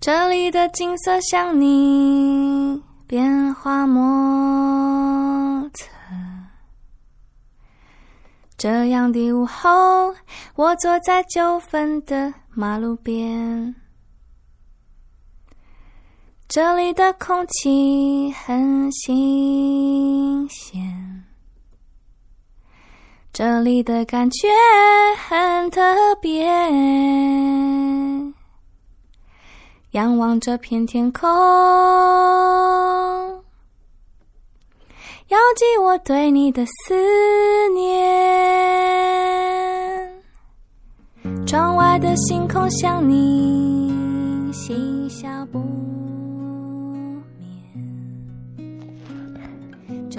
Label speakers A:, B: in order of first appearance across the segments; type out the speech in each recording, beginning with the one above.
A: 这里的景色像你变化莫测。这样的午后，我坐在九分的马路边，这里的空气很新鲜，这里的感觉很特别。仰望这片天空，遥寄我对你的思念。窗外的星空像你，嬉笑不眠。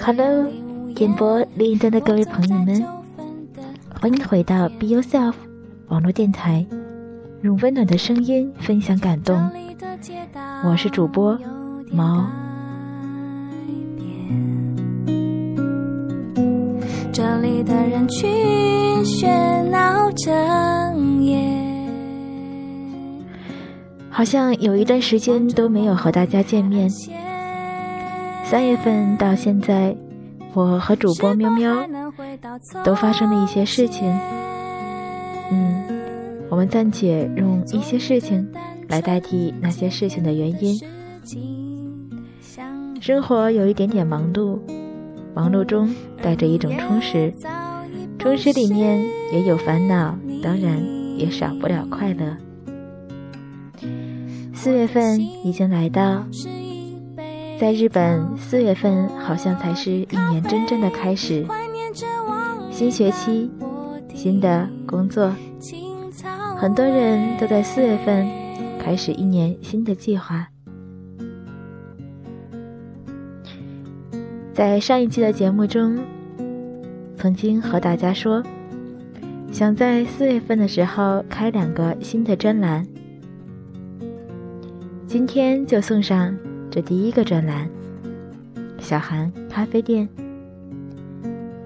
B: Hello，演播另一端的各位朋友们，欢迎回到 Be Yourself 网络电台，用温暖的声音分享感动。我是主播毛。
A: 这里的人群喧闹整夜，
B: 好像有一段时间都没有和大家见面。三月份到现在，我和主播喵喵都发生了一些事情。嗯，我们暂且用一些事情来代替那些事情的原因。生活有一点点忙碌，忙碌中带着一种充实，充实里面也有烦恼，当然也少不了快乐。四月份已经来到，在日本，四月份好像才是一年真正的开始，新学期，新的工作，很多人都在四月份开始一年新的计划。在上一期的节目中，曾经和大家说，想在四月份的时候开两个新的专栏。今天就送上这第一个专栏——小韩咖啡店。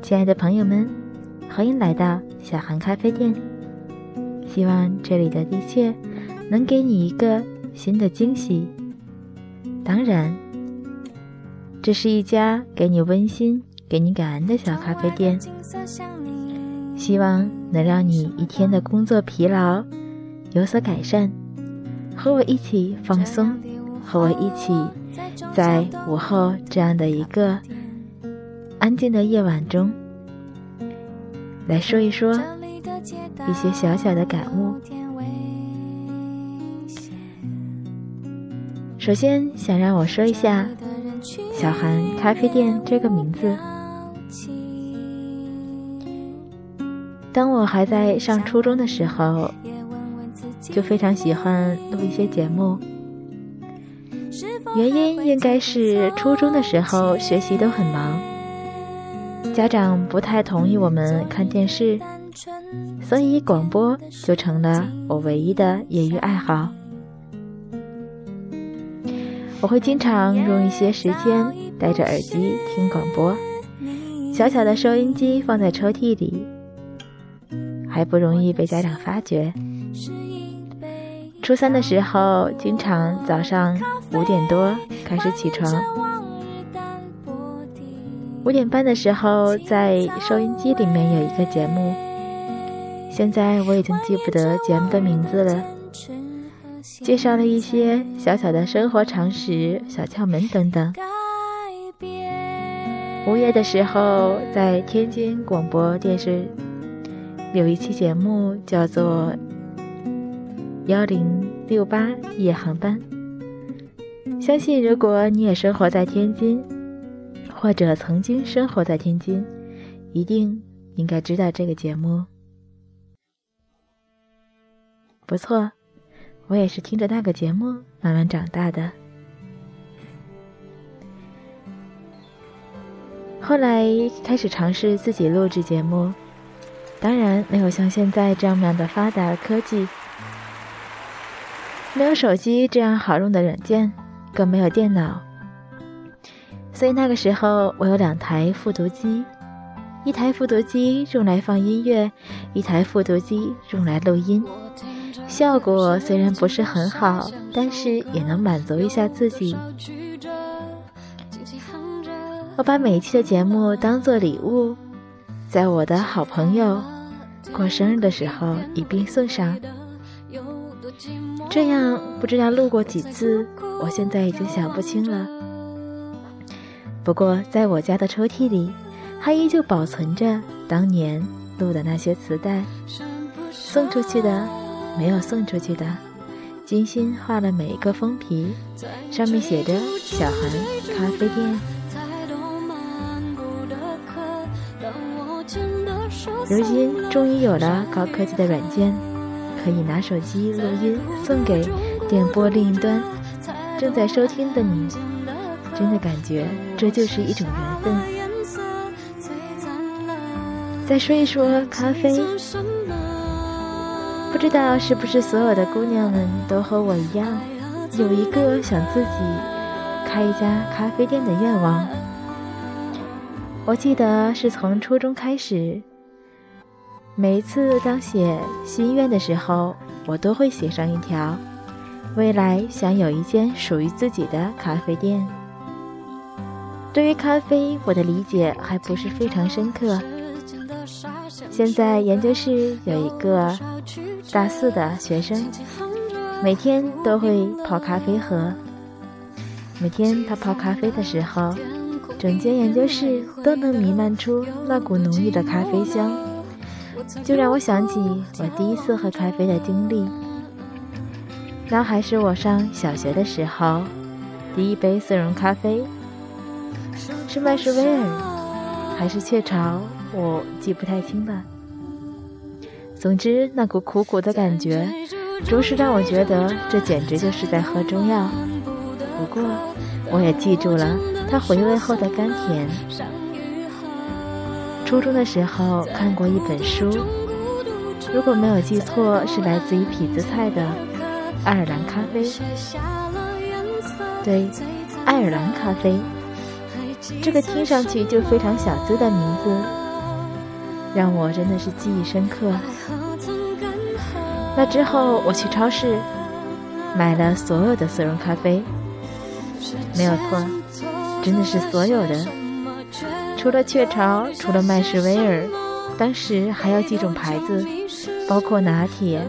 B: 亲爱的朋友们，欢迎来到小韩咖啡店。希望这里的一切能给你一个新的惊喜。当然。这是一家给你温馨、给你感恩的小咖啡店，希望能让你一天的工作疲劳有所改善。和我一起放松，和我一起在午后这样的一个安静的夜晚中，来说一说一些小小的感悟。首先，想让我说一下。小韩咖啡店这个名字，当我还在上初中的时候，就非常喜欢录一些节目。原因应该是初中的时候学习都很忙，家长不太同意我们看电视，所以广播就成了我唯一的业余爱好。我会经常用一些时间戴着耳机听广播，小小的收音机放在抽屉里，还不容易被家长发觉。初三的时候，经常早上五点多开始起床，五点半的时候在收音机里面有一个节目，现在我已经记不得节目的名字了。介绍了一些小小的生活常识、小窍门等等。午夜的时候，在天津广播电视有一期节目叫做《幺零六八夜航班》。相信如果你也生活在天津，或者曾经生活在天津，一定应该知道这个节目。不错。我也是听着那个节目慢慢长大的。后来开始尝试自己录制节目，当然没有像现在这样样的发达科技，没有手机这样好用的软件，更没有电脑。所以那个时候，我有两台复读机，一台复读机用来放音乐，一台复读机用来录音。效果虽然不是很好，但是也能满足一下自己。我把每一期的节目当做礼物，在我的好朋友过生日的时候一并送上。这样不知道录过几次，我现在已经想不清了。不过，在我家的抽屉里，还依旧保存着当年录的那些磁带，送出去的，没有送出去的，精心画了每一个封皮，上面写着“小韩咖啡店”。如今终于有了高科技的软件，可以拿手机录音送给电波另一端正在收听的你。真的感觉这就是一种缘分。再说一说咖啡，不知道是不是所有的姑娘们都和我一样，有一个想自己开一家咖啡店的愿望。我记得是从初中开始，每一次当写心愿的时候，我都会写上一条：未来想有一间属于自己的咖啡店。对于咖啡，我的理解还不是非常深刻。现在研究室有一个大四的学生，每天都会泡咖啡喝。每天他泡咖啡的时候，整间研究室都能弥漫出那股浓郁的咖啡香，就让我想起我第一次喝咖啡的经历。那还是我上小学的时候，第一杯速溶咖啡。是麦士威尔还是雀巢？我记不太清了。总之，那股苦苦的感觉，着实让我觉得这简直就是在喝中药。不过，我也记住了它回味后的甘甜。初中的时候看过一本书，如果没有记错，是来自于痞子蔡的《爱尔兰咖啡》。对，爱尔兰咖啡。这个听上去就非常小资的名字，让我真的是记忆深刻。那之后，我去超市买了所有的速溶咖啡，没有错，真的是所有的，除了雀巢，除了麦士威尔，当时还有几种牌子，包括拿铁，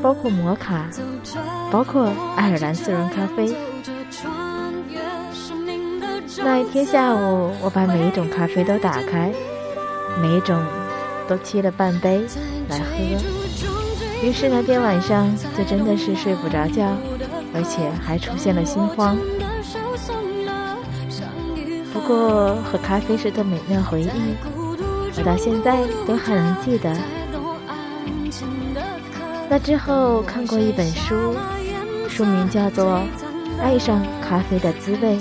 B: 包括摩卡，包括爱尔兰速溶咖啡。那一天下午，我把每一种咖啡都打开，每一种都沏了半杯来喝。于是那天晚上就真的是睡不着觉，而且还出现了心慌。不过喝咖啡时的美妙回忆，我到现在都还能记得。那之后看过一本书，书名叫做《爱上咖啡的滋味》。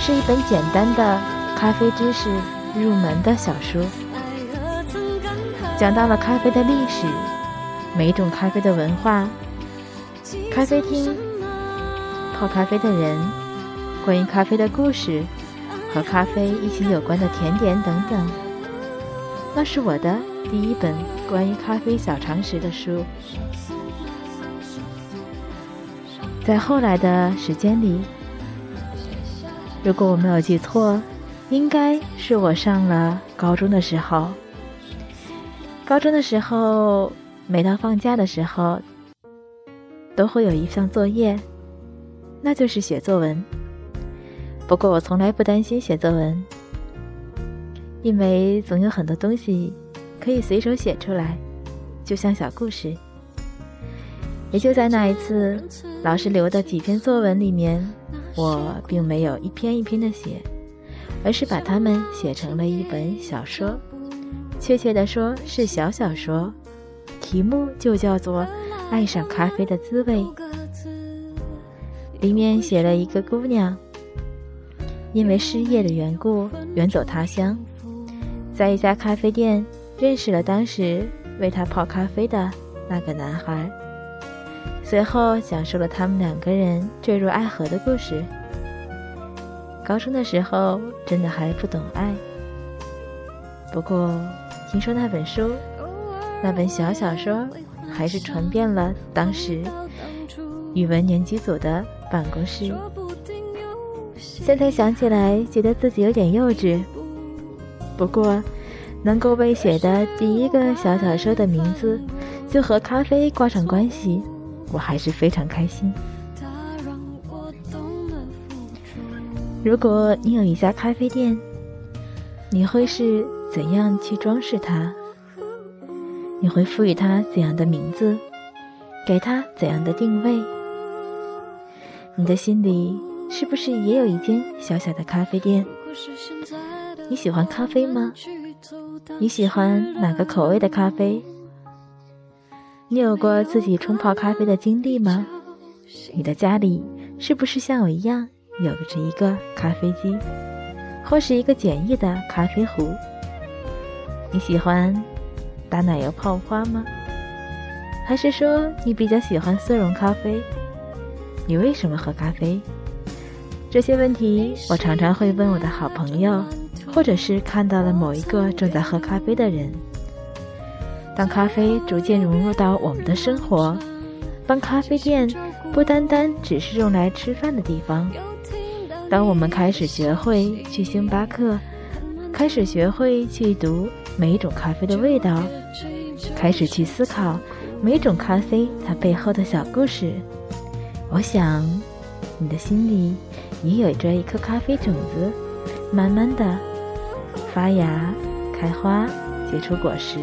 B: 是一本简单的咖啡知识入门的小说，讲到了咖啡的历史、每种咖啡的文化、咖啡厅、泡咖啡的人、关于咖啡的故事和咖啡一起有关的甜点等等。那是我的第一本关于咖啡小常识的书。在后来的时间里。如果我没有记错，应该是我上了高中的时候。高中的时候，每到放假的时候，都会有一项作业，那就是写作文。不过我从来不担心写作文，因为总有很多东西可以随手写出来，就像小故事。也就在那一次，老师留的几篇作文里面。我并没有一篇一篇的写，而是把它们写成了一本小说，确切的说是小小说，题目就叫做《爱上咖啡的滋味》。里面写了一个姑娘，因为失业的缘故远走他乡，在一家咖啡店认识了当时为他泡咖啡的那个男孩，随后讲述了他们两个人坠入爱河的故事。高中的时候真的还不懂爱，不过听说那本书，那本小小说还是传遍了当时语文年级组的办公室。现在想起来，觉得自己有点幼稚。不过，能够被写的第一个小小说的名字就和咖啡挂上关系，我还是非常开心。如果你有一家咖啡店，你会是怎样去装饰它？你会赋予它怎样的名字？给它怎样的定位？你的心里是不是也有一间小小的咖啡店？你喜欢咖啡吗？你喜欢哪个口味的咖啡？你有过自己冲泡咖啡的经历吗？你的家里是不是像我一样？有着一个咖啡机，或是一个简易的咖啡壶。你喜欢打奶油泡花吗？还是说你比较喜欢速溶咖啡？你为什么喝咖啡？这些问题我常常会问我的好朋友，或者是看到了某一个正在喝咖啡的人。当咖啡逐渐融入到我们的生活，当咖啡店不单单只是用来吃饭的地方。当我们开始学会去星巴克，开始学会去读每一种咖啡的味道，开始去思考每种咖啡它背后的小故事，我想，你的心里也有着一颗咖啡种子，慢慢的发芽、开花、结出果实。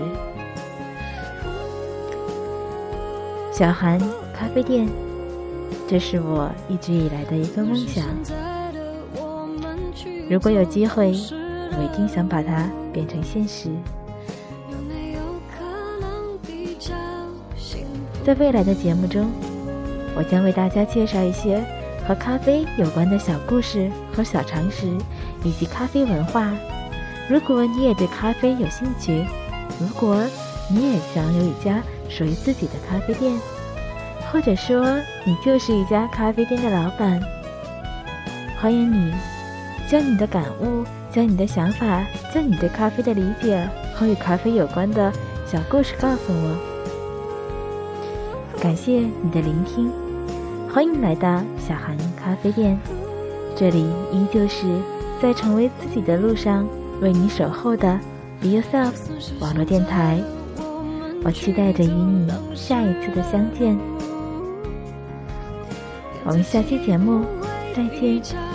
B: 小韩咖啡店，这是我一直以来的一个梦想。如果有机会，我一定想把它变成现实。在未来的节目中，我将为大家介绍一些和咖啡有关的小故事和小常识，以及咖啡文化。如果你也对咖啡有兴趣，如果你也想有一家属于自己的咖啡店，或者说你就是一家咖啡店的老板，欢迎你。将你的感悟，将你的想法，将你对咖啡的理解和与咖啡有关的小故事告诉我。感谢你的聆听，欢迎来到小韩咖啡店，这里依旧是在成为自己的路上为你守候的 Be Yourself 网络电台。我期待着与你下一次的相见，我们下期节目再见。